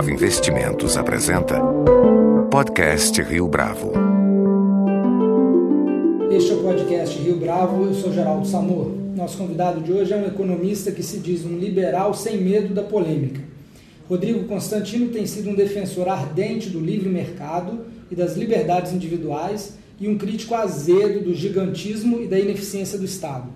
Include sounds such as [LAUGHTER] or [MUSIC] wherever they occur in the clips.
Bravo Investimentos apresenta Podcast Rio Bravo. Este é o podcast Rio Bravo, eu sou Geraldo Samor. Nosso convidado de hoje é um economista que se diz um liberal sem medo da polêmica. Rodrigo Constantino tem sido um defensor ardente do livre mercado e das liberdades individuais e um crítico azedo do gigantismo e da ineficiência do Estado.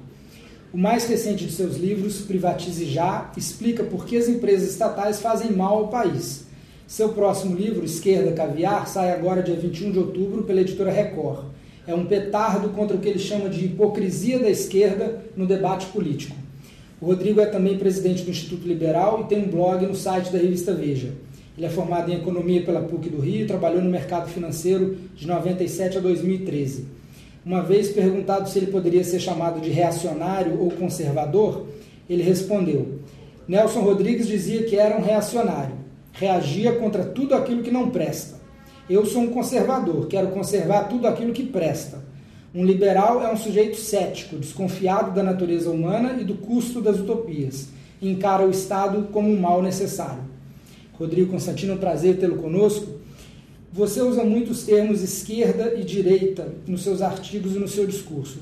O mais recente de seus livros, Privatize Já, explica por que as empresas estatais fazem mal ao país. Seu próximo livro, Esquerda Caviar, sai agora dia 21 de outubro pela editora Record. É um petardo contra o que ele chama de hipocrisia da esquerda no debate político. O Rodrigo é também presidente do Instituto Liberal e tem um blog no site da revista Veja. Ele é formado em Economia pela PUC do Rio e trabalhou no mercado financeiro de 97 a 2013. Uma vez perguntado se ele poderia ser chamado de reacionário ou conservador, ele respondeu: Nelson Rodrigues dizia que era um reacionário, reagia contra tudo aquilo que não presta. Eu sou um conservador, quero conservar tudo aquilo que presta. Um liberal é um sujeito cético, desconfiado da natureza humana e do custo das utopias. Encara o Estado como um mal necessário. Rodrigo Constantino, um prazer tê-lo conosco. Você usa muitos termos esquerda e direita nos seus artigos e no seu discurso.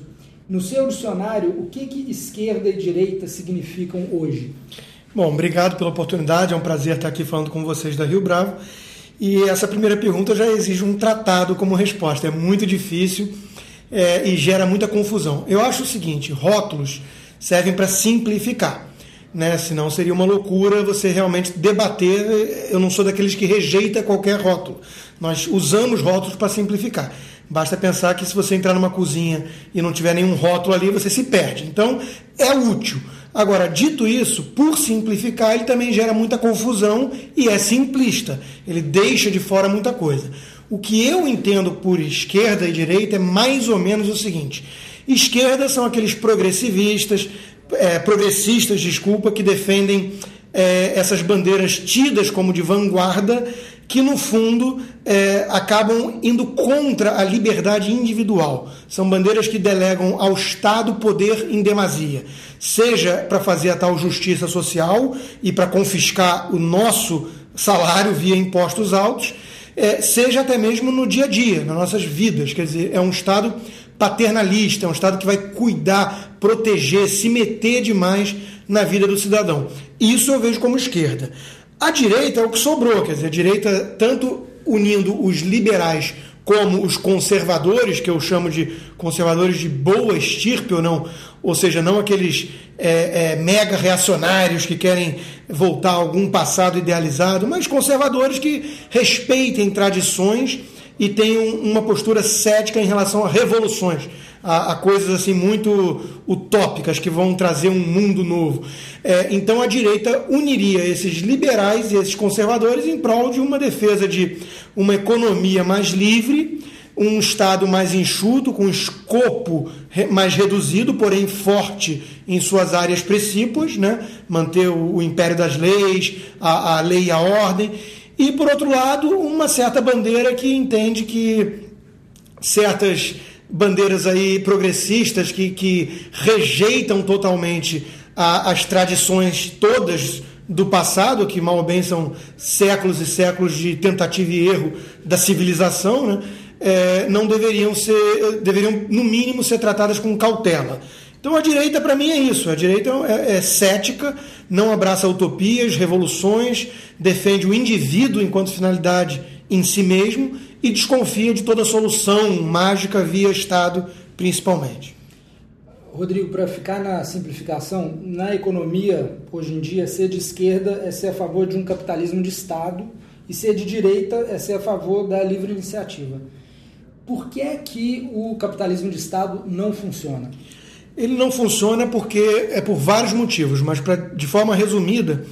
No seu dicionário, o que, que esquerda e direita significam hoje? Bom, obrigado pela oportunidade, é um prazer estar aqui falando com vocês da Rio Bravo. E essa primeira pergunta já exige um tratado como resposta, é muito difícil é, e gera muita confusão. Eu acho o seguinte: rótulos servem para simplificar né? Senão seria uma loucura você realmente debater. Eu não sou daqueles que rejeita qualquer rótulo. Nós usamos rótulos para simplificar. Basta pensar que se você entrar numa cozinha e não tiver nenhum rótulo ali, você se perde. Então, é útil. Agora, dito isso, por simplificar, ele também gera muita confusão e é simplista. Ele deixa de fora muita coisa. O que eu entendo por esquerda e direita é mais ou menos o seguinte: esquerda são aqueles progressivistas, é, progressistas, desculpa, que defendem é, essas bandeiras tidas como de vanguarda, que no fundo é, acabam indo contra a liberdade individual. São bandeiras que delegam ao Estado poder em demasia, seja para fazer a tal justiça social e para confiscar o nosso salário via impostos altos, é, seja até mesmo no dia a dia, nas nossas vidas. Quer dizer, é um Estado paternalista, é um Estado que vai cuidar, proteger, se meter demais na vida do cidadão. Isso eu vejo como esquerda. A direita é o que sobrou, quer dizer, a direita, tanto unindo os liberais como os conservadores, que eu chamo de conservadores de boa estirpe ou não, ou seja, não aqueles é, é, mega reacionários que querem voltar a algum passado idealizado, mas conservadores que respeitem tradições e tem um, uma postura cética em relação a revoluções, a, a, coisas assim muito utópicas que vão trazer um mundo novo. É, então a direita uniria esses liberais e esses conservadores em prol de uma defesa de uma economia mais livre, um Estado mais enxuto, com escopo mais reduzido, porém forte em suas áreas principais, né? manter o, império das leis, a, a lei e a ordem e, por outro lado, uma certa bandeira que entende que certas bandeiras aí progressistas que, que rejeitam totalmente a, as tradições todas do passado, que mal ou bem são séculos e séculos de tentativa e erro da civilização, né? É, não deveriam ser, deveriam no mínimo ser tratadas com cautela. Então a direita para mim é isso. A direita é, é, cética, não abraça utopias, revoluções, defende o indivíduo enquanto finalidade em si mesmo e desconfia de toda solução mágica via Estado, principalmente. Rodrigo, para ficar na simplificação, na economia, hoje em dia, ser de esquerda é ser a favor de um capitalismo de Estado e ser de direita é ser a favor da livre iniciativa. Por que é que o capitalismo de Estado não funciona? Ele não funciona porque é por vários motivos, mas pra, de forma resumida,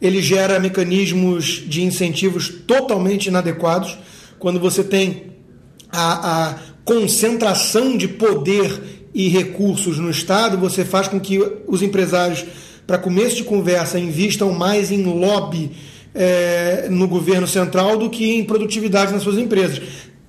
ele gera mecanismos de incentivos totalmente inadequados. Quando você tem a, a concentração de poder e recursos no Estado, você faz com que os empresários, para começo de conversa, investam mais em lobby é, no governo central do que em produtividade nas suas empresas.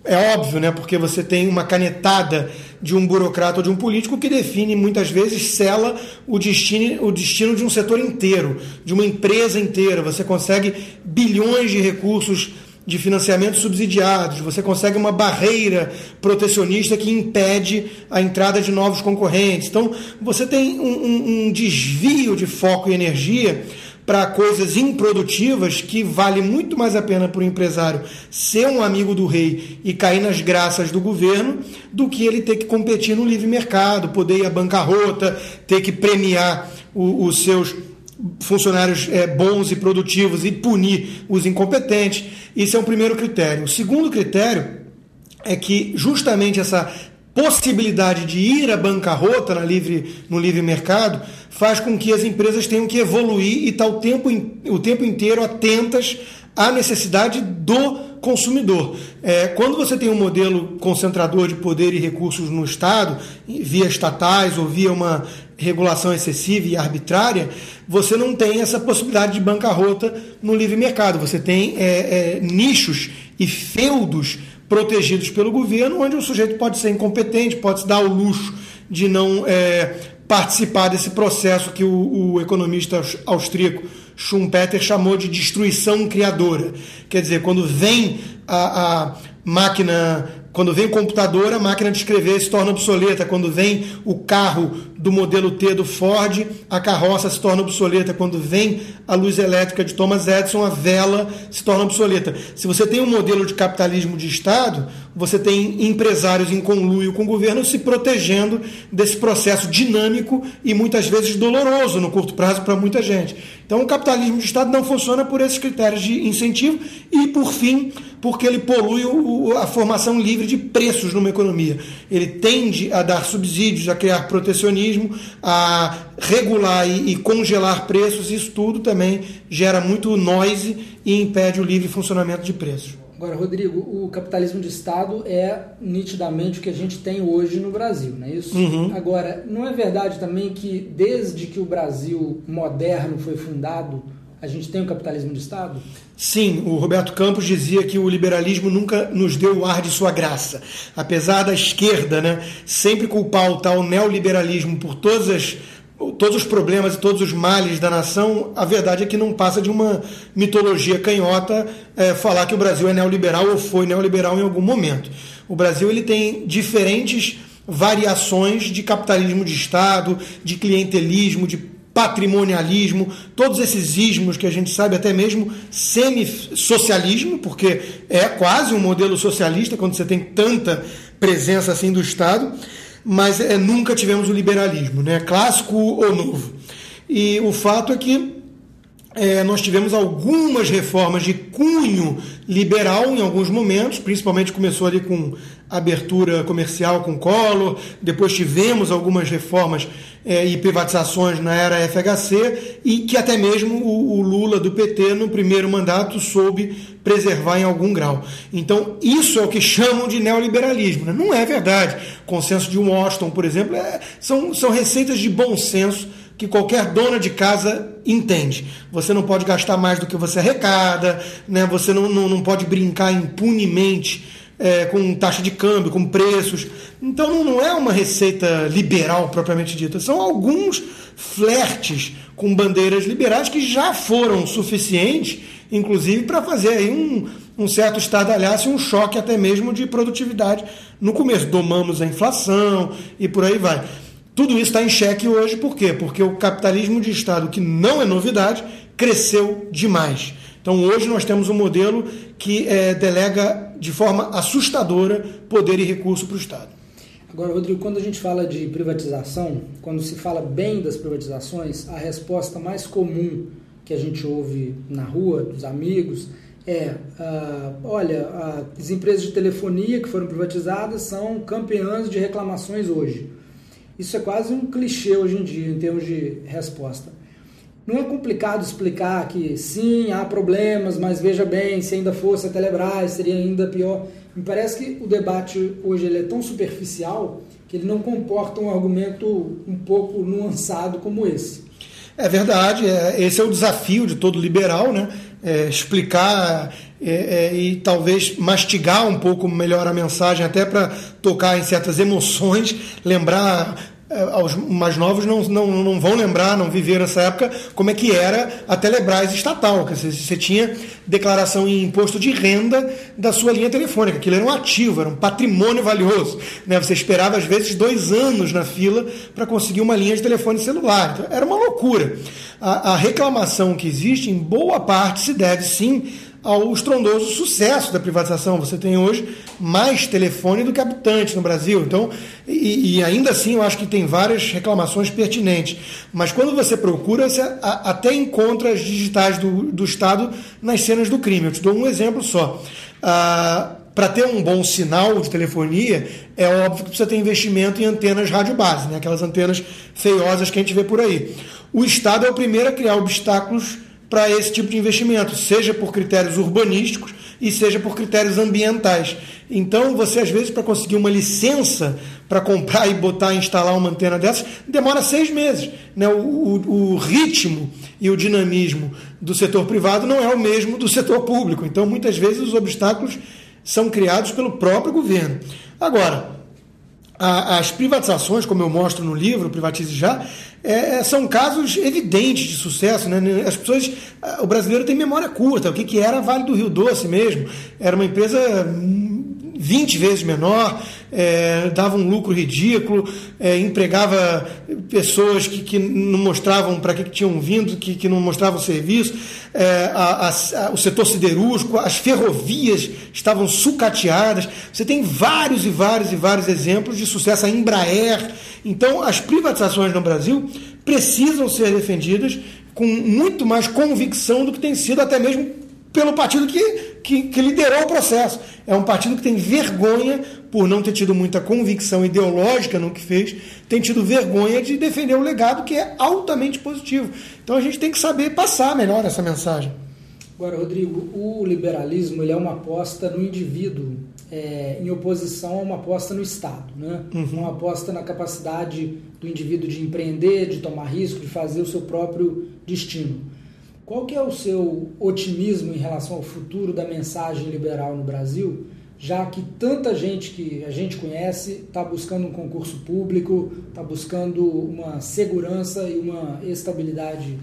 É óbvio, né? Porque você tem uma canetada de um burocrata ou de um político que define, muitas vezes, sela o destino, o destino de um setor inteiro, de uma empresa inteira. Você consegue bilhões de recursos de financiamento subsidiados, você consegue uma barreira protecionista que impede a entrada de novos concorrentes. Então, você tem um, um, um desvio de foco e energia para coisas improdutivas que vale muito mais a pena para o empresário ser um amigo do rei e cair nas graças do governo do que ele ter que competir no livre mercado, poder ir à bancarrota, ter que premiar o, os seus funcionários é, bons e produtivos e punir os incompetentes. Isso é um primeiro critério. O segundo critério é que justamente essa possibilidade de ir à bancarrota na livre, no livre mercado faz com que as empresas tenham que evoluir e estar o tempo, o tempo inteiro atentas à necessidade do consumidor. É, quando você tem um modelo concentrador de poder e recursos no Estado, via estatais ou via uma regulação excessiva e arbitrária, você não tem essa possibilidade de bancarrota no livre mercado. Você tem é, é, nichos e feudos protegidos pelo governo, onde o sujeito pode ser incompetente, pode se dar o luxo de não é, participar desse processo que o, o economista austríaco Schumpeter chamou de destruição criadora. Quer dizer, quando vem a, a máquina quando vem o computador, a máquina de escrever se torna obsoleta. Quando vem o carro do modelo T do Ford, a carroça se torna obsoleta. Quando vem a luz elétrica de Thomas Edison, a vela se torna obsoleta. Se você tem um modelo de capitalismo de Estado, você tem empresários em conluio com o governo se protegendo desse processo dinâmico e muitas vezes doloroso no curto prazo para muita gente. Então, o capitalismo de Estado não funciona por esses critérios de incentivo e, por fim, porque ele polui a formação livre de preços numa economia. Ele tende a dar subsídios, a criar protecionismo, a regular e, e congelar preços. Isso tudo também gera muito noise e impede o livre funcionamento de preços. Agora, Rodrigo, o capitalismo de Estado é nitidamente o que a gente tem hoje no Brasil, não é isso? Uhum. Agora, não é verdade também que desde que o Brasil moderno foi fundado, a gente tem um capitalismo de Estado? Sim, o Roberto Campos dizia que o liberalismo nunca nos deu o ar de sua graça. Apesar da esquerda né, sempre culpar o tal neoliberalismo por todas as todos os problemas e todos os males da nação, a verdade é que não passa de uma mitologia canhota é, falar que o Brasil é neoliberal ou foi neoliberal em algum momento. O Brasil ele tem diferentes variações de capitalismo de Estado, de clientelismo, de patrimonialismo, todos esses ismos que a gente sabe, até mesmo semi-socialismo, porque é quase um modelo socialista quando você tem tanta presença assim do Estado mas é, nunca tivemos o liberalismo, né? clássico ou novo. E o fato é que é, nós tivemos algumas reformas de cunho liberal em alguns momentos, principalmente começou ali com abertura comercial com Collor, depois tivemos algumas reformas é, e privatizações na era FHC e que até mesmo o, o, Lula do PT no primeiro mandato soube preservar em algum grau. Então isso é o que chamam de neoliberalismo. Né? Não é verdade. Consenso de Washington, por exemplo, é, são, são receitas de bom senso que qualquer dona de casa entende. Você não pode gastar mais do que você arrecada, né? você não, não, não pode brincar impunemente é, com taxa de câmbio, com preços. Então não é uma receita liberal propriamente dita, são alguns flertes com bandeiras liberais que já foram suficientes, inclusive, para fazer aí um, um certo estardalhaço e um choque até mesmo de produtividade no começo. Domamos a inflação e por aí vai. Tudo isso está em xeque hoje, por quê? Porque o capitalismo de Estado, que não é novidade, cresceu demais. Então hoje nós temos um modelo que é, delega de forma assustadora poder e recurso para o Estado. Agora, Rodrigo, quando a gente fala de privatização, quando se fala bem das privatizações, a resposta mais comum que a gente ouve na rua, dos amigos, é: uh, olha, uh, as empresas de telefonia que foram privatizadas são campeãs de reclamações hoje. Isso é quase um clichê hoje em dia, em termos de resposta. Não é complicado explicar que sim, há problemas, mas veja bem, se ainda fosse a Telebrás, seria ainda pior. Me parece que o debate hoje ele é tão superficial que ele não comporta um argumento um pouco nuançado como esse. É verdade, é, esse é o desafio de todo liberal, né? É, explicar é, é, e talvez mastigar um pouco melhor a mensagem, até para tocar em certas emoções, lembrar é, os mais novos não, não, não vão lembrar, não viveram essa época, como é que era a Telebrás estatal. Que você, você tinha declaração em imposto de renda da sua linha telefônica. Aquilo era um ativo, era um patrimônio valioso. Né? Você esperava, às vezes, dois anos na fila para conseguir uma linha de telefone celular. Então, era uma loucura. A, a reclamação que existe, em boa parte, se deve sim ao estrondoso sucesso da privatização. Você tem hoje mais telefone do que habitante no Brasil. Então, e, e, ainda assim eu acho que tem várias reclamações pertinentes. Mas quando você procura, você a, até encontra as digitais do, do Estado nas cenas do crime. Eu te dou um exemplo só. Ah, para ter um bom sinal de telefonia, é óbvio que precisa ter investimento em antenas rádio base, né? aquelas antenas feiosas que a gente vê por aí. O Estado é o primeiro a criar obstáculos para esse tipo de investimento, seja por critérios urbanísticos e seja por critérios ambientais. Então, você às vezes para conseguir uma licença para comprar e botar, instalar uma antena dessas, demora seis meses. Né? O, o, o, ritmo e o dinamismo do setor privado não é o mesmo do setor público. Então, muitas vezes os obstáculos são criados pelo próprio governo. Agora, as privatizações, como eu mostro no livro Privatize Já, é, são casos evidentes de sucesso. Né? As pessoas, o brasileiro tem memória curta. O que, que era Vale do Rio Doce mesmo? Era uma empresa 20 vezes menor, é, dava um lucro ridículo, é, empregava pessoas que, que não mostravam para que, que, tinham vindo, que, que não mostravam serviço, é, a, a, o setor siderúrgico, as ferrovias estavam sucateadas. Você tem vários e vários e vários exemplos de sucesso, a Embraer. Então, as privatizações no Brasil precisam ser defendidas com muito mais convicção do que tem sido até mesmo pelo partido que, que, que, liderou o processo. É um partido que tem vergonha, por não ter tido muita convicção ideológica no que fez, tem tido vergonha de defender o legado que é altamente positivo. Então a gente tem que saber passar melhor essa mensagem. Agora, Rodrigo, o liberalismo ele é uma aposta no indivíduo é, em oposição a uma aposta no Estado, né? Uhum. uma aposta na capacidade do indivíduo de empreender, de tomar risco, de fazer o seu próprio destino. Qual que é o seu otimismo em relação ao futuro da mensagem liberal no Brasil, já que tanta gente que a gente conhece está buscando um concurso público, está buscando uma segurança e uma estabilidade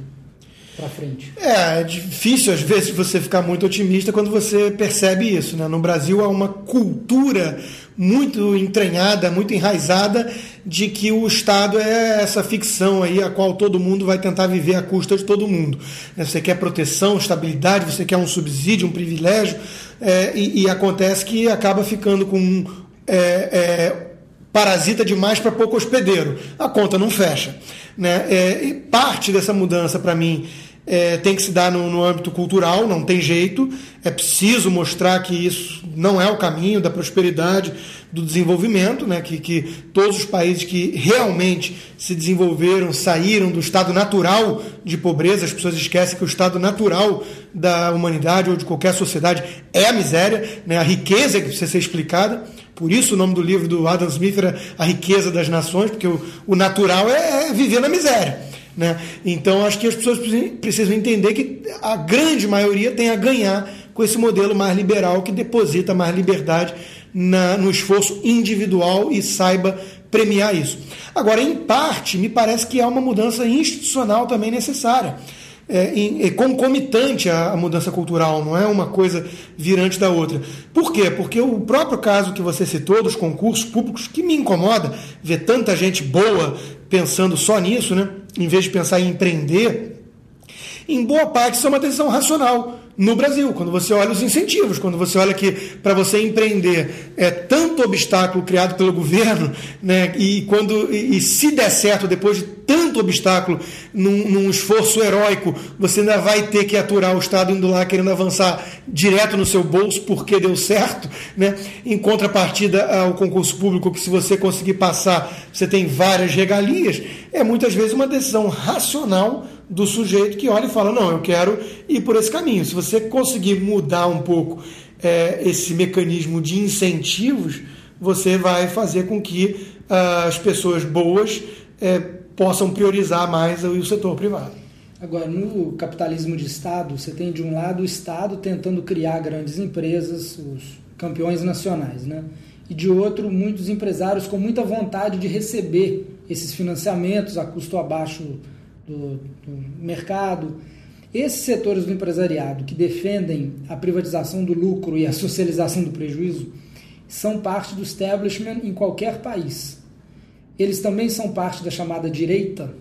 para frente? É, é difícil às vezes você ficar muito otimista quando você percebe isso. Né? No Brasil há uma cultura muito entranhada, muito enraizada de que o Estado é essa ficção aí a qual todo mundo vai tentar viver à custa de todo mundo. Né? Você quer proteção, estabilidade, você quer um subsídio, um privilégio, é, e, e, acontece que acaba ficando com é, é, parasita demais para pouco hospedeiro. A conta não fecha. Né? É, parte dessa mudança, para mim, é, tem que se dar no, no, âmbito cultural, não tem jeito. É preciso mostrar que isso não é o caminho da prosperidade, do desenvolvimento, né? que, que todos os países que realmente se desenvolveram saíram do estado natural de pobreza. As pessoas esquecem que o estado natural da humanidade ou de qualquer sociedade é a miséria, né? a riqueza que precisa ser explicada. Por isso o nome do livro do Adam Smith era A Riqueza das Nações, porque o, o natural é, é viver na miséria. Né? Então, acho que as pessoas precisam entender que a grande maioria tem a ganhar com esse modelo mais liberal que deposita mais liberdade na, no esforço individual e saiba premiar isso. Agora, em parte, me parece que há uma mudança institucional também necessária. É, é concomitante à mudança cultural, não é uma coisa virante da outra. Por quê? Porque o próprio caso que você citou dos concursos públicos, que me incomoda ver tanta gente boa pensando só nisso, né? Em vez de pensar em empreender, em boa parte isso é uma decisão racional no Brasil, quando você olha os incentivos, quando você olha que para você empreender é tanto obstáculo criado pelo governo, né, e quando e, e se der certo depois de tanto obstáculo num, num, esforço heróico, você ainda vai ter que aturar o Estado indo lá querendo avançar direto no seu bolso porque deu certo, né? Em contrapartida ao concurso público que se você conseguir passar, você tem várias regalias, é muitas vezes uma decisão racional do sujeito que olha e fala: não, eu quero ir por esse caminho. Se você conseguir mudar um pouco é, esse mecanismo de incentivos, você vai fazer com que uh, as pessoas boas é, possam priorizar mais o setor privado. Agora, no capitalismo de Estado, você tem de um lado o Estado tentando criar grandes empresas, os campeões nacionais, né? E de outro, muitos empresários com muita vontade de receber esses financiamentos a custo abaixo do, do mercado. Esses setores do empresariado que defendem a privatização do lucro e a socialização do prejuízo são parte do establishment em qualquer país. Eles também são parte da chamada direita?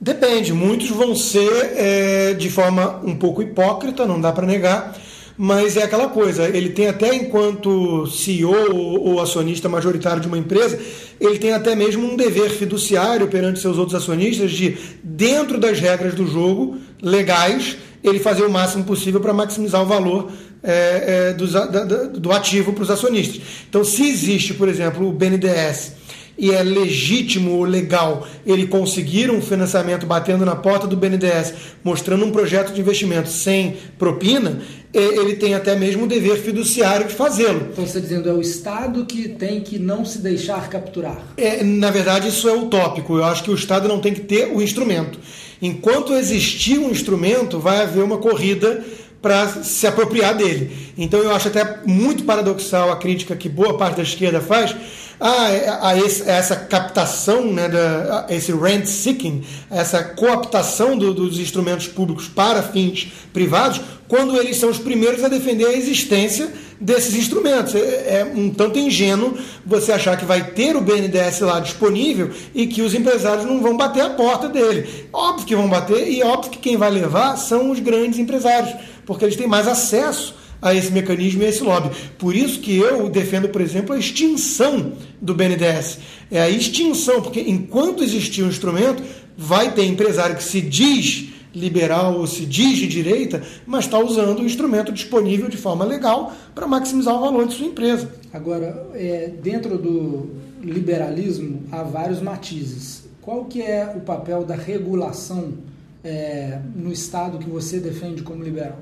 Depende, muitos vão ser é, de forma um pouco hipócrita, não dá para negar, mas é aquela coisa, ele tem até enquanto CEO ou acionista majoritário de uma empresa, ele tem até mesmo um dever fiduciário perante seus outros acionistas de, dentro das regras do jogo legais, ele fazer o máximo possível para maximizar o valor é, é, do, da, do ativo para os acionistas. Então, se existe, por exemplo, o BNDES e é legítimo ou legal ele conseguir um financiamento batendo na porta do BNDES, mostrando um projeto de investimento sem propina, ele tem até mesmo o dever fiduciário de fazê-lo. Então você está dizendo é o Estado que tem que não se deixar capturar? É, na verdade, isso é utópico. Eu acho que o Estado não tem que ter o instrumento. Enquanto existir um instrumento, vai haver uma corrida para se apropriar dele. Então eu acho até muito paradoxal a crítica que boa parte da esquerda faz a, a, esse, a essa captação, né, da, esse rent seeking, essa cooptação do, dos instrumentos públicos para fins privados, quando eles são os primeiros a defender a existência desses instrumentos. É, é um tanto ingênuo você achar que vai ter o BNDES lá disponível e que os empresários não vão bater a porta dele. Óbvio que vão bater e óbvio que quem vai levar são os grandes empresários, porque eles têm mais acesso a esse mecanismo e a esse lobby. Por isso que eu defendo, por exemplo, a extinção do BNDES. É a extinção, porque enquanto existir um instrumento, vai ter empresário que se diz liberal ou se diz de direita, mas está usando o instrumento disponível de forma legal para maximizar o valor de sua empresa. Agora, é, dentro do liberalismo há vários matizes. Qual que é o papel da regulação é, no Estado que você defende como liberal?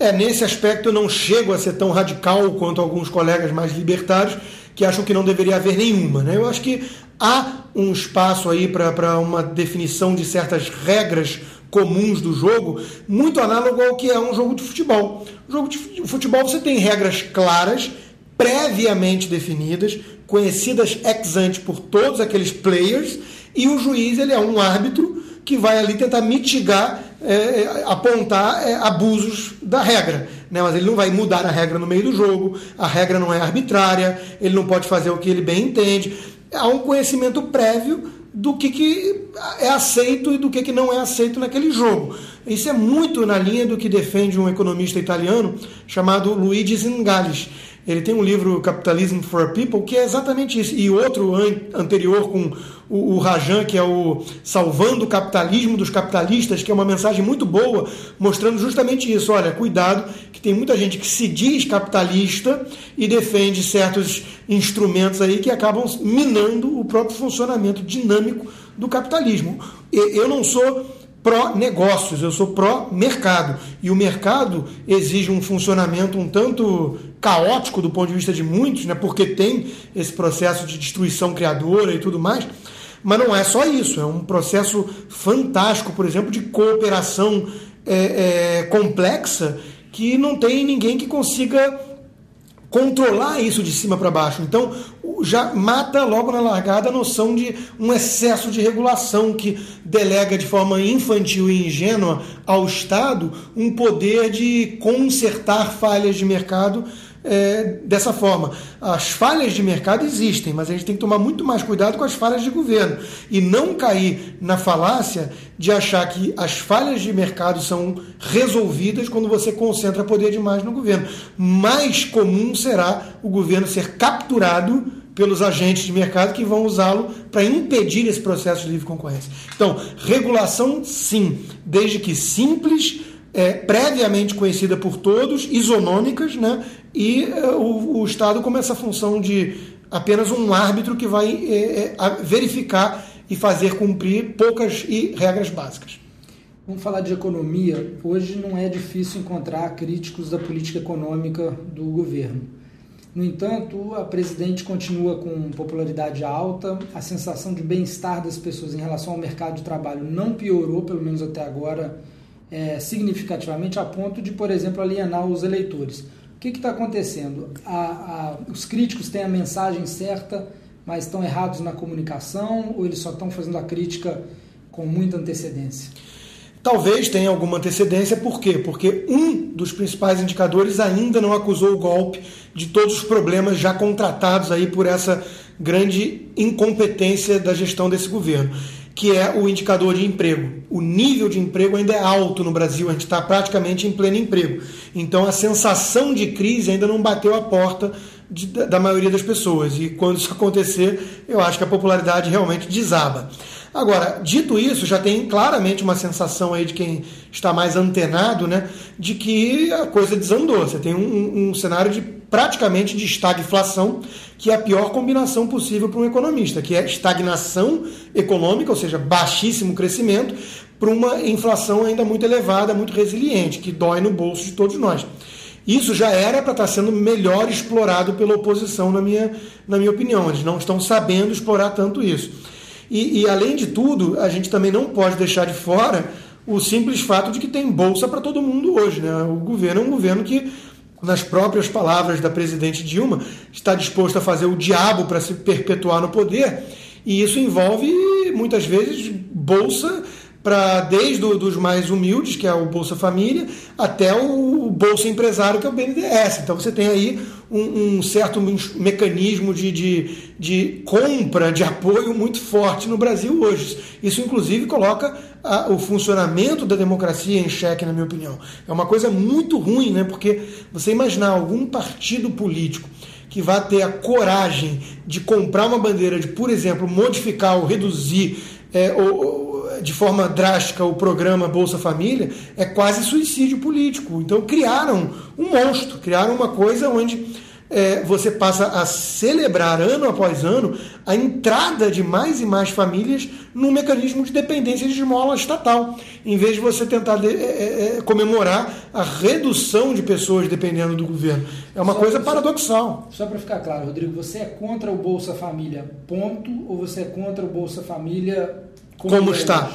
É, nesse aspecto eu não chego a ser tão radical quanto alguns colegas mais libertários que acham que não deveria haver nenhuma. Né? Eu acho que há um espaço aí para uma definição de certas regras comuns do jogo, muito análogo ao que é um jogo de futebol. O jogo de futebol você tem regras claras, previamente definidas, conhecidas ex ante por todos aqueles players, e o juiz ele é um árbitro que vai ali tentar mitigar, é, é, apontar é, abusos da regra. Né? Mas ele não vai mudar a regra no meio do jogo, a regra não é arbitrária, ele não pode fazer o que ele bem entende. Há um conhecimento prévio do que, que é aceito e do que, que não é aceito naquele jogo. Isso é muito na linha do que defende um economista italiano chamado Luigi Zingales. Ele tem um livro Capitalism for People que é exatamente isso. E outro an anterior com o, o Rajan, que é o Salvando o Capitalismo dos Capitalistas, que é uma mensagem muito boa, mostrando justamente isso. Olha, cuidado, que tem muita gente que se diz capitalista e defende certos instrumentos aí que acabam minando o próprio funcionamento dinâmico do capitalismo. Eu não sou pró-negócios, eu sou pró-mercado. E o mercado exige um funcionamento um tanto caótico do ponto de vista de muitos, né, porque tem esse processo de destruição criadora e tudo mais. Mas não é só isso, é um processo fantástico, por exemplo, de cooperação é, é, complexa que não tem ninguém que consiga controlar isso de cima para baixo. Então, já mata logo na largada a noção de um excesso de regulação que delega de forma infantil e ingênua ao Estado um poder de consertar falhas de mercado é, dessa forma. As falhas de mercado existem, mas a gente tem que tomar muito mais cuidado com as falhas de governo e não cair na falácia de achar que as falhas de mercado são resolvidas quando você concentra poder demais no governo. Mais comum será o governo ser capturado pelos agentes de mercado que vão usá-lo para impedir esse processo de livre concorrência. Então, regulação, sim, desde que simples, é, previamente conhecida por todos, isonômicas, né? e é, o, o, Estado como essa função de apenas um árbitro que vai é, é verificar e fazer cumprir poucas e regras básicas. Vamos falar de economia. Hoje não é difícil encontrar críticos da política econômica do governo. No entanto, a presidente continua com popularidade alta, a sensação de bem-estar das pessoas em relação ao mercado de trabalho não piorou, pelo menos até agora, é, significativamente, a ponto de, por exemplo, alienar os eleitores. O que está acontecendo? A, a, os críticos têm a mensagem certa, mas estão errados na comunicação, ou eles só estão fazendo a crítica com muita antecedência? Talvez tenha alguma antecedência, por quê? Porque um dos principais indicadores ainda não acusou o golpe de todos os problemas já contratados aí por essa grande incompetência da gestão desse governo, que é o indicador de emprego. O nível de emprego ainda é alto no Brasil, a gente está praticamente em pleno emprego. Então a sensação de crise ainda não bateu a porta de, da maioria das pessoas. E quando isso acontecer, eu acho que a popularidade realmente desaba. Agora, dito isso, já tem claramente uma sensação aí de quem está mais antenado, né, de que a coisa desandou. Você tem um, um cenário de praticamente de estagflação, que é a pior combinação possível para um economista, que é estagnação econômica, ou seja, baixíssimo crescimento, para uma inflação ainda muito elevada, muito resiliente, que dói no bolso de todos nós. Isso já era para estar sendo melhor explorado pela oposição, na minha, na minha opinião. Eles não estão sabendo explorar tanto isso. E, e, além de tudo, a gente também não pode deixar de fora o simples fato de que tem bolsa para todo mundo hoje. Né? O governo é um governo que, nas próprias palavras da presidente Dilma, está disposto a fazer o diabo para se perpetuar no poder. E isso envolve, muitas vezes, bolsa para desde os mais humildes, que é o Bolsa Família, até o Bolsa Empresário, que é o BNDES. Então você tem aí um, um certo mecanismo de, de, de, compra, de apoio muito forte no Brasil hoje. Isso, inclusive, coloca a, o funcionamento da democracia em xeque, na minha opinião. É uma coisa muito ruim, né? porque você imaginar algum partido político que vai ter a coragem de comprar uma bandeira, de, por exemplo, modificar ou reduzir é, ou, de forma drástica o programa Bolsa Família, é quase suicídio político. Então criaram um monstro, criaram uma coisa onde é, você passa a celebrar ano após ano a entrada de mais e mais famílias num mecanismo de dependência de esmola estatal, em vez de você tentar de, é, é, é comemorar a redução de pessoas dependendo do governo. É uma só, coisa paradoxal. Só, só para ficar claro, Rodrigo, você é contra o Bolsa Família, ponto, ou você é contra o Bolsa Família como, como está.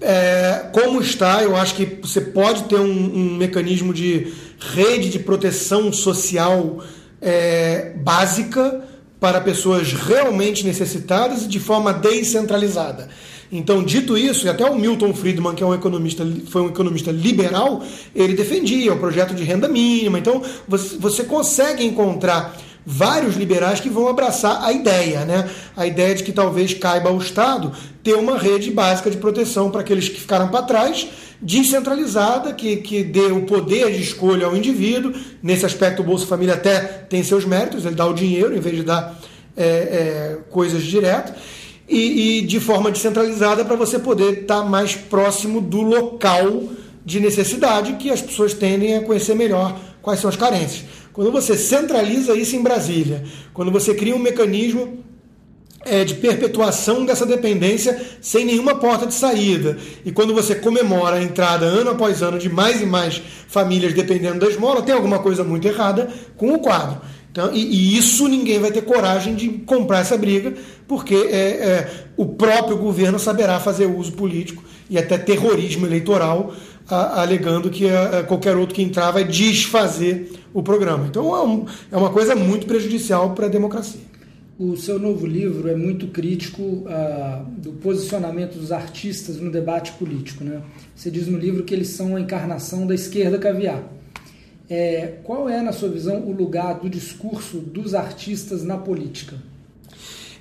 É, como está, eu acho que você pode ter um, um mecanismo de rede de proteção social é, básica para pessoas realmente necessitadas e de forma descentralizada. Então, dito isso, e até o Milton Friedman, que é um economista, foi um economista liberal, ele defendia o projeto de renda mínima. Então, você, você consegue encontrar vários liberais que vão abraçar a ideia, né? A ideia de que talvez caiba ao Estado ter uma rede básica de proteção para aqueles que ficaram para trás, descentralizada, que, que dê o poder de escolha ao indivíduo. Nesse aspecto, o Bolsa Família até tem seus méritos, ele dá o dinheiro em vez de dar é, é, coisas direto. E, e, de forma descentralizada para você poder estar tá mais próximo do local de necessidade que as pessoas tendem a conhecer melhor quais são as carências. Quando você centraliza isso em Brasília, quando você cria um mecanismo é, de perpetuação dessa dependência sem nenhuma porta de saída. E quando você comemora a entrada ano após ano de mais e mais famílias dependendo da esmola, tem alguma coisa muito errada com o quadro. Então, e, e isso ninguém vai ter coragem de comprar essa briga, porque é, é, o próprio governo saberá fazer uso político e até terrorismo eleitoral alegando que a, a qualquer outro que entrar vai desfazer o programa. Então é, é uma coisa muito prejudicial para a democracia. O seu novo livro é muito crítico uh, do posicionamento dos artistas no debate político. Né? Você diz no livro que eles são a encarnação da esquerda caviar. É, qual é, na sua visão, o lugar do discurso dos artistas na política?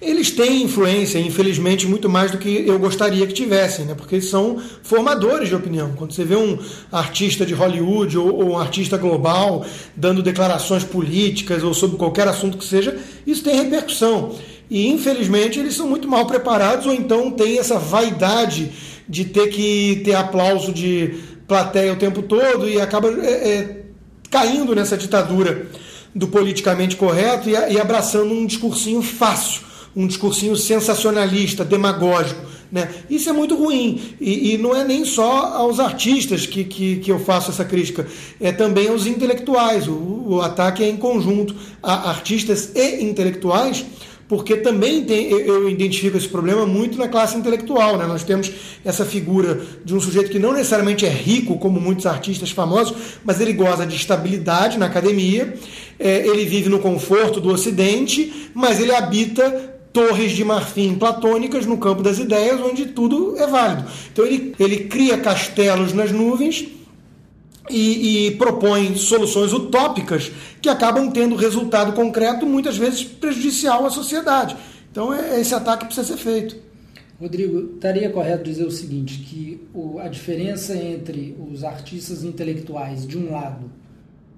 Eles têm influência, infelizmente, muito mais do que eu gostaria que tivessem, né? porque eles são formadores de opinião. Quando você vê um artista de Hollywood ou, ou, um artista global dando declarações políticas ou sobre qualquer assunto que seja, isso tem repercussão. E, infelizmente, eles são muito mal preparados ou então têm essa vaidade de ter que ter aplauso de plateia o tempo todo e acaba é, é, caindo nessa ditadura do politicamente correto e, e abraçando um discursinho fácil um discursinho sensacionalista, demagógico, Né? Isso é muito ruim. E, e não é nem só aos artistas que, que, que, eu faço essa crítica, é também aos intelectuais. O, o ataque é em conjunto a artistas e intelectuais porque também tem, eu identifico esse problema muito na classe intelectual. Né? Nós temos essa figura de um sujeito que não necessariamente é rico, como muitos artistas famosos, mas ele goza de estabilidade na academia, é, ele vive no conforto do Ocidente, mas ele habita torres de marfim platônicas no campo das ideias, onde tudo é válido. Então ele, ele cria castelos nas nuvens e, e, propõe soluções utópicas que acabam tendo resultado concreto, muitas vezes prejudicial à sociedade. Então, é, esse ataque precisa ser feito. Rodrigo, estaria correto dizer o seguinte, que o, a diferença entre os artistas intelectuais de um lado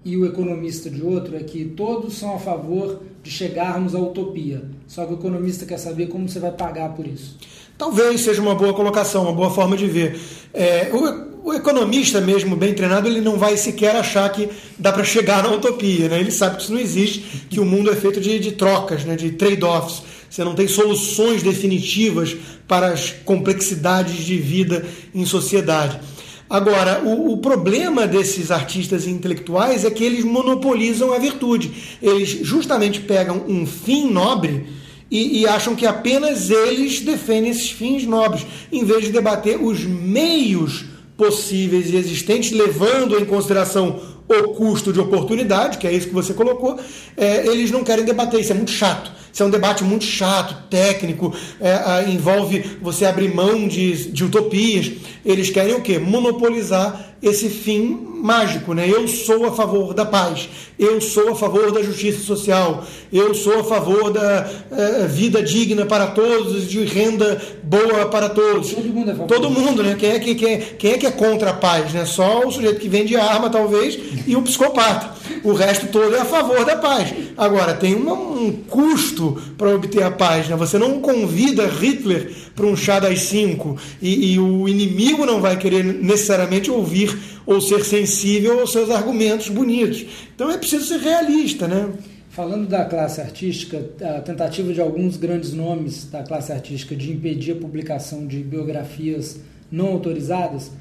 e o economista de outro é que todos são a favor de chegarmos à utopia. Só que o economista quer saber como você vai pagar por isso. Talvez seja uma boa colocação, uma boa forma de ver. É, o, o, economista mesmo, bem treinado, ele não vai sequer achar que dá para chegar na utopia. Né? Ele sabe que isso não existe, que o mundo é feito de, de trocas, né? de trade-offs. Você não tem soluções definitivas para as complexidades de vida em sociedade. Agora, o, o, problema desses artistas intelectuais é que eles monopolizam a virtude. Eles justamente pegam um fim nobre e, e, acham que apenas eles defendem esses fins nobres, em vez de debater os meios possíveis e existentes, levando em consideração o custo de oportunidade, que é isso que você colocou, é, eles não querem debater, isso é muito chato. Isso é um debate muito chato, técnico, é, envolve você abrir mão de, de utopias. Eles querem o quê? Monopolizar esse fim mágico, né? Eu sou a favor da paz, eu sou a favor da justiça social, eu sou a favor da uh, vida digna para todos, de renda boa para todos. Todo mundo é favor. Todo mundo, né? Quem é que, quem, quem é, que é contra a paz, né? Só o sujeito que vende arma, talvez, e o psicopata. O resto todo é a favor da paz. Agora, tem uma, um custo para obter a paz, né? Você não convida Hitler para um chá das cinco e, e o inimigo não vai querer necessariamente ouvir ou ser sensível aos seus argumentos bonitos. Então é preciso ser realista, né? Falando da classe artística, a tentativa de alguns grandes nomes da classe artística de impedir a publicação de biografias não autorizadas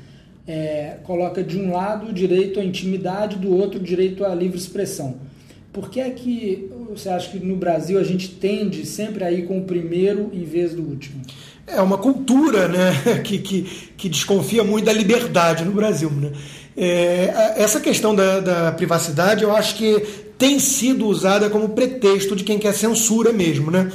é, coloca de um lado o direito à intimidade, do outro o direito à livre expressão. Por que é que você acha que no Brasil a gente tende sempre a ir com o primeiro em vez do último? É uma cultura né, [LAUGHS] que, que, que desconfia muito da liberdade no Brasil. Né? É, essa questão da, da, privacidade eu acho que tem sido usada como pretexto de quem quer censura mesmo. Né?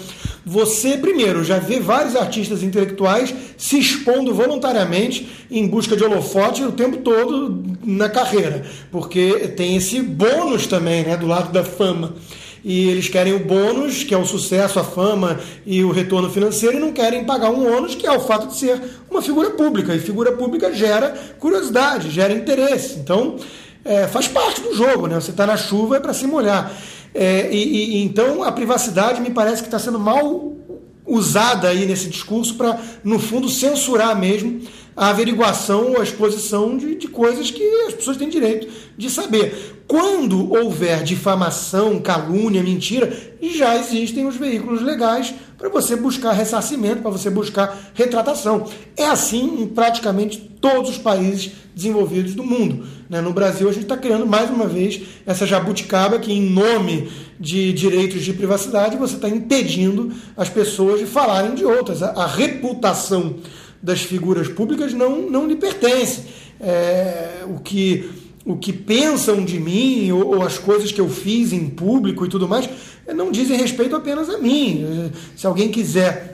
Você, primeiro, já vê vários artistas intelectuais se expondo voluntariamente em busca de holofote o tempo todo na carreira, porque tem esse bônus também né, do lado da fama e eles querem o bônus, que é o sucesso, a fama e o retorno financeiro, e não querem pagar um ônus, que é o fato de ser uma figura pública. E figura pública gera curiosidade, gera interesse. Então, é, faz parte do jogo, né? Você está na chuva é para se molhar. É, e, e, então, a privacidade me parece que está sendo mal usada aí nesse discurso para, no fundo, censurar mesmo a averiguação ou a exposição de, de coisas que as pessoas têm direito de saber. Quando houver difamação, calúnia, mentira, já existem os veículos legais para você buscar ressarcimento, para você buscar retratação. É assim em praticamente todos os países desenvolvidos do mundo. Né? No Brasil, a gente está criando mais uma vez essa jabuticaba que, em nome de direitos de privacidade, você está impedindo as pessoas de falarem de outras. A, a reputação das figuras públicas não, não lhe pertence. É, o, que, o que pensam de mim ou, ou, as coisas que eu fiz em público e tudo mais não dizem respeito apenas a mim. Se alguém quiser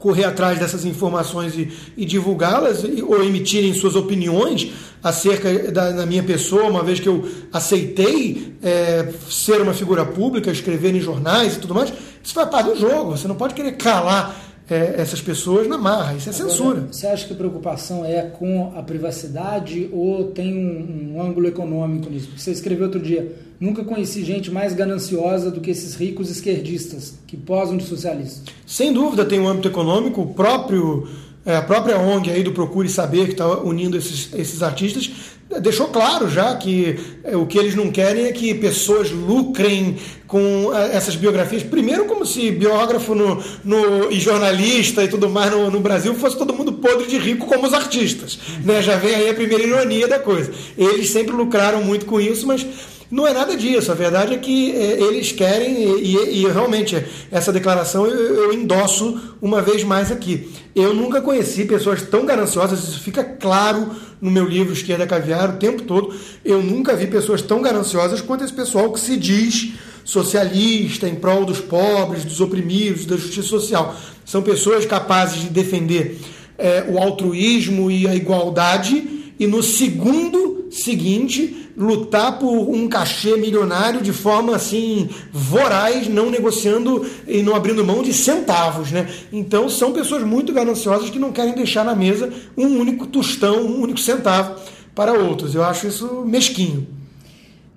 correr atrás dessas informações e, e divulgá-las ou emitirem suas opiniões acerca da, da, minha pessoa, uma vez que eu aceitei é, ser uma figura pública, escrever em jornais e tudo mais, isso faz parte do jogo. Você não pode querer calar é, essas pessoas na marra. Isso é Agora, censura. Você acha que a preocupação é com a privacidade ou tem um, um ângulo econômico nisso? Você escreveu outro dia: nunca conheci gente mais gananciosa do que esses ricos esquerdistas que posam de socialistas. Sem dúvida tem um âmbito econômico. Próprio é, a própria ONG aí do Procure Saber, que está unindo esses, esses artistas, deixou claro já que é, o que eles não querem é que pessoas lucrem com é, essas biografias. Primeiro, como se biógrafo no, no, e jornalista e tudo mais no, no, Brasil fosse todo mundo podre de rico como os artistas. Né? Já vem aí a primeira ironia da coisa. Eles sempre lucraram muito com isso, mas não é nada disso. A verdade é que é, eles querem, e, e, e realmente essa declaração eu, eu, endosso uma vez mais aqui. Eu nunca conheci pessoas tão gananciosas, isso fica claro no meu livro Esquerda Caviar o tempo todo. Eu nunca vi pessoas tão gananciosas quanto esse pessoal que se diz socialista, em prol dos pobres, dos oprimidos, da justiça social. São pessoas capazes de defender é, o altruísmo e a igualdade, e no segundo seguinte lutar por um cachê milionário de forma assim voraz, não negociando e não abrindo mão de centavos, né? Então são pessoas muito gananciosas que não querem deixar na mesa um único tostão, um único centavo para outros. Eu acho isso mesquinho.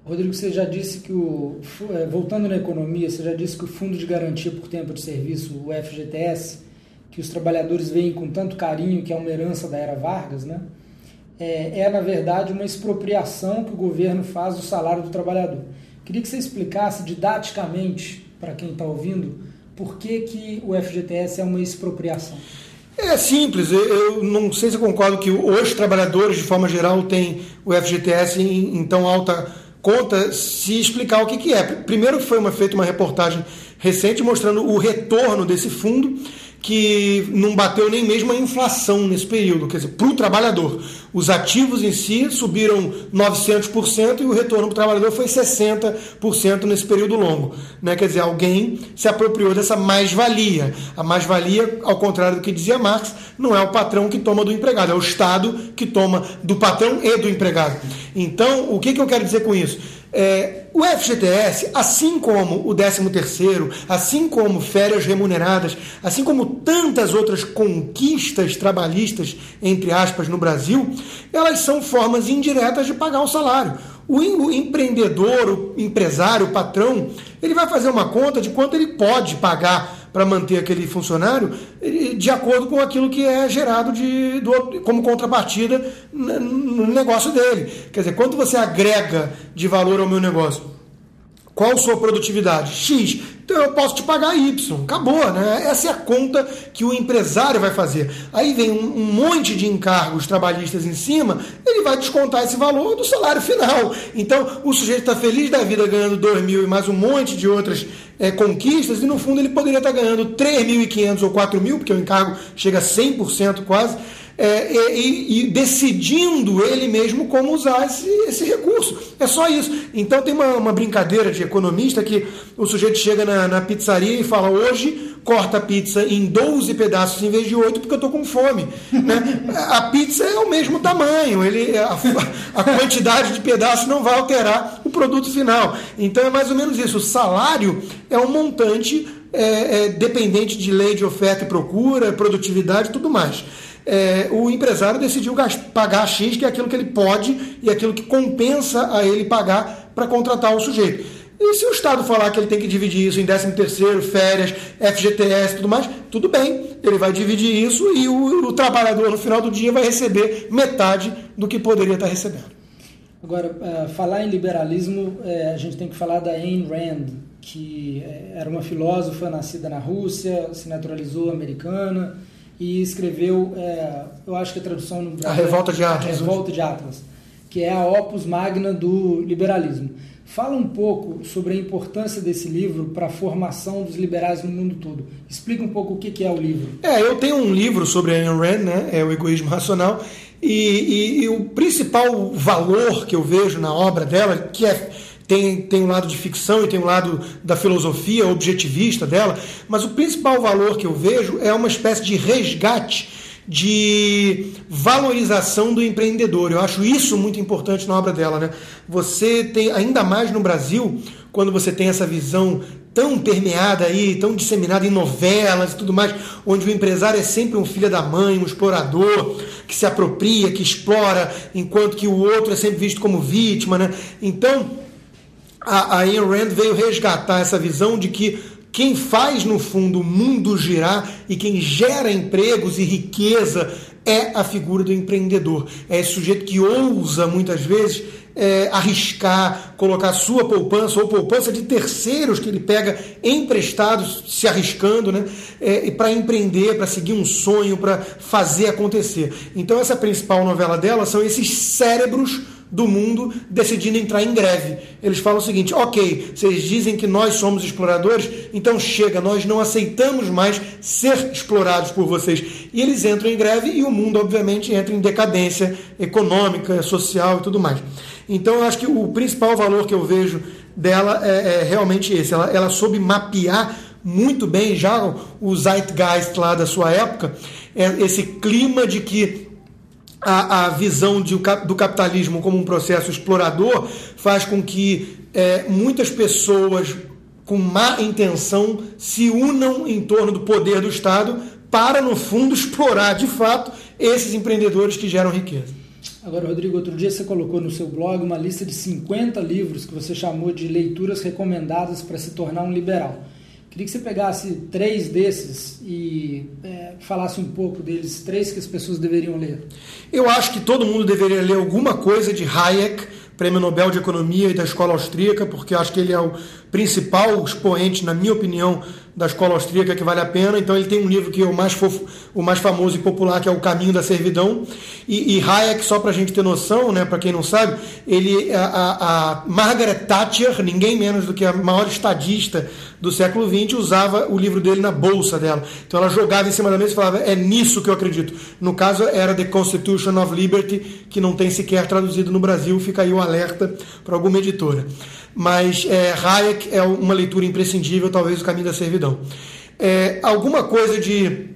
Rodrigo, você já disse que o é, voltando na economia, você já disse que o Fundo de Garantia por Tempo de Serviço, o FGTS, que os trabalhadores veem com tanto carinho, que é uma herança da era Vargas, né? É, é, na verdade, uma expropriação que o governo faz do salário do trabalhador. Queria que você explicasse didaticamente, para quem está ouvindo, por que, que o FGTS é uma expropriação. É simples, eu não sei se concordo que os trabalhadores, de forma geral, têm o FGTS em, em tão alta conta, se explicar o que, que é. Primeiro foi uma, feita uma reportagem recente mostrando o retorno desse fundo que não bateu nem mesmo a inflação nesse período, quer dizer, para o trabalhador. Os ativos em si subiram 900% e o retorno para o trabalhador foi 60% nesse período longo. Né? Quer dizer, alguém se apropriou dessa mais-valia. A mais-valia, ao contrário do que dizia Marx, não é o patrão que toma do empregado, é o Estado que toma do patrão e do empregado. Então, o que, que eu quero dizer com isso? É, o FGTS, assim como o 13º, assim como férias remuneradas, assim como tantas outras conquistas trabalhistas, entre aspas, no Brasil, elas são formas indiretas de pagar o salário. O, empreendedor, o empresário, o patrão, ele vai fazer uma conta de quanto ele pode pagar para manter aquele funcionário de acordo com aquilo que é gerado de, do, como contrapartida no negócio dele. Quer dizer, quanto você agrega de valor ao meu negócio? Qual sua produtividade? X. Então eu posso te pagar Y. Acabou, né? Essa é a conta que o empresário vai fazer. Aí vem um, um monte de encargos trabalhistas em cima, ele vai descontar esse valor do salário final. Então o sujeito está feliz da vida ganhando 2 mil e mais um monte de outras é, conquistas, e no fundo ele poderia estar tá ganhando 3.500 ou 4 mil, porque o encargo chega a 100% quase é, e, e, decidindo ele mesmo como usar esse, esse, recurso. É só isso. Então tem uma, uma brincadeira de economista que o sujeito chega na, na, pizzaria e fala: hoje corta a pizza em 12 pedaços em vez de 8 porque eu estou com fome. [LAUGHS] né? A pizza é o mesmo tamanho, ele, a, a [LAUGHS] quantidade de pedaços não vai alterar o produto final. Então é mais ou menos isso. O salário é um montante é, é, dependente de lei de oferta e procura, produtividade e tudo mais é, o empresário decidiu pagar X, que é aquilo que ele pode e aquilo que compensa a ele pagar para contratar o sujeito. E se o Estado falar que ele tem que dividir isso em 13 terceiro, férias, FGTS tudo mais, tudo bem, ele vai dividir isso e o, o, trabalhador no final do dia vai receber metade do que poderia estar recebendo. Agora, uh, falar em liberalismo, uh, a gente tem que falar da Ayn Rand, que uh, era uma filósofa nascida na Rússia, se naturalizou americana, e escreveu, é, eu acho que a tradução no Brasil, A Revolta de Atlas. A Revolta de Atlas, que é a opus magna do liberalismo. Fala um pouco sobre a importância desse livro para a formação dos liberais no mundo todo. Explica um pouco o que é o livro. É, eu tenho um livro sobre a Ayn Rand, né? É o Egoísmo Racional. E, e, e o principal valor que eu vejo na obra dela, que é tem, tem um lado de ficção e tem um lado da filosofia objetivista dela, mas o principal valor que eu vejo é uma espécie de resgate de valorização do empreendedor. Eu acho isso muito importante na obra dela. Né? Você tem, ainda mais no Brasil, quando você tem essa visão tão permeada aí, tão disseminada em novelas e tudo mais, onde o empresário é sempre um filho da mãe, um explorador, que se apropria, que explora, enquanto que o outro é sempre visto como vítima. Né? Então, a, Ayn Rand veio resgatar essa visão de que quem faz no fundo o mundo girar e quem gera empregos e riqueza é a figura do empreendedor. É esse sujeito que ousa muitas vezes é, arriscar, colocar sua poupança ou poupança de terceiros que ele pega emprestados, se arriscando, né, é, para empreender, para seguir um sonho, para fazer acontecer. Então, essa principal novela dela são esses cérebros do mundo decidindo entrar em greve. Eles falam o seguinte: ok, vocês dizem que nós somos exploradores, então chega, nós não aceitamos mais ser explorados por vocês. E eles entram em greve e o mundo, obviamente, entra em decadência econômica, social e tudo mais. Então, eu acho que o principal valor que eu vejo dela é, é realmente esse: ela, ela soube mapear muito bem já o zeitgeist lá da sua época, é esse clima de que a, a visão de, do capitalismo como um processo explorador faz com que é, muitas pessoas com má intenção se unam em torno do poder do Estado para, no fundo, [LAUGHS] explorar de fato esses empreendedores que geram riqueza. Agora, Rodrigo, outro dia você colocou no seu blog uma lista de 50 livros que você chamou de leituras recomendadas para se tornar um liberal. Queria que você pegasse três desses e é, falasse um pouco deles, três que as pessoas deveriam ler. Eu acho que todo mundo deveria ler alguma coisa de Hayek, Prêmio Nobel de Economia e da Escola Austríaca, porque acho que ele é o principal expoente, na minha opinião, da escola austríaca que vale a pena. Então ele tem um livro que é o mais, fofo, o mais famoso e popular, que é O Caminho da Servidão. E, e Hayek, só para a gente ter noção, né, para quem não sabe, ele a, a, Margaret Thatcher, ninguém menos do que a maior estadista do século XX, usava o livro dele na bolsa dela. Então ela jogava em cima da mesa e falava: é nisso que eu acredito. No caso era The Constitution of Liberty, que não tem sequer traduzido no Brasil. Fica aí o alerta para alguma editora mas é, Hayek é uma leitura imprescindível, talvez o caminho da servidão. É, alguma coisa de,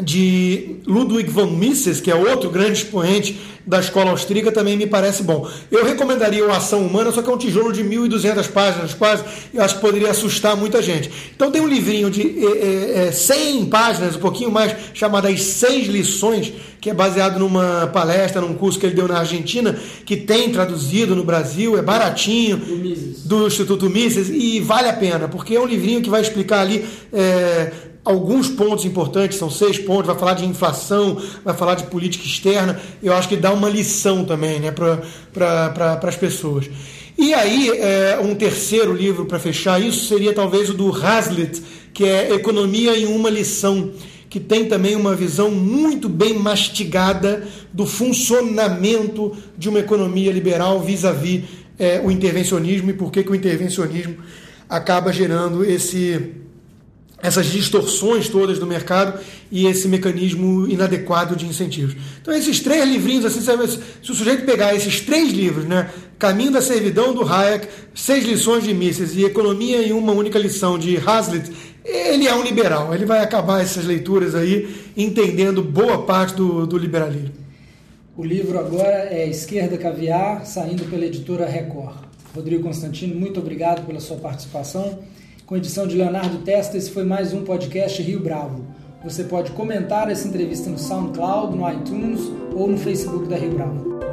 de Ludwig von Mises, que é outro grande expoente da escola austríaca também me parece bom. Eu recomendaria o Ação Humana, só que é um tijolo de 1.200 páginas quase, eu acho que poderia assustar muita gente. Então tem um livrinho de é, é, 100 páginas, um pouquinho mais, chamado As Seis Lições, que é baseado numa palestra, num curso que ele deu na Argentina, que tem traduzido no Brasil, é baratinho, do, do Instituto Mises, e vale a pena, porque é um livrinho que vai explicar ali é, alguns pontos importantes, são seis pontos, vai falar de inflação, vai falar de política externa, eu acho que dá uma lição também né, para pra, as pessoas. E aí, é, um terceiro livro para fechar isso seria talvez o do Hazlitt, que é Economia em uma Lição, que tem também uma visão muito bem mastigada do funcionamento de uma economia liberal vis-à-vis -vis, é, o intervencionismo e por que, que o intervencionismo acaba gerando esse essas distorções todas do mercado e esse mecanismo inadequado de incentivos. Então, esses três livrinhos, assim, se o sujeito pegar esses três livros, né, Caminho da Servidão do Hayek, Seis Lições de Mises e Economia em uma única lição de Hazlitt, ele é um liberal. Ele vai acabar essas leituras aí entendendo boa parte do, do liberalismo. O livro agora é Esquerda Caviar, saindo pela editora Record. Rodrigo Constantino, muito obrigado pela sua participação. Com edição de Leonardo Testa, esse foi mais um podcast Rio Bravo. Você pode comentar essa entrevista no SoundCloud, no iTunes ou no Facebook da Rio Bravo.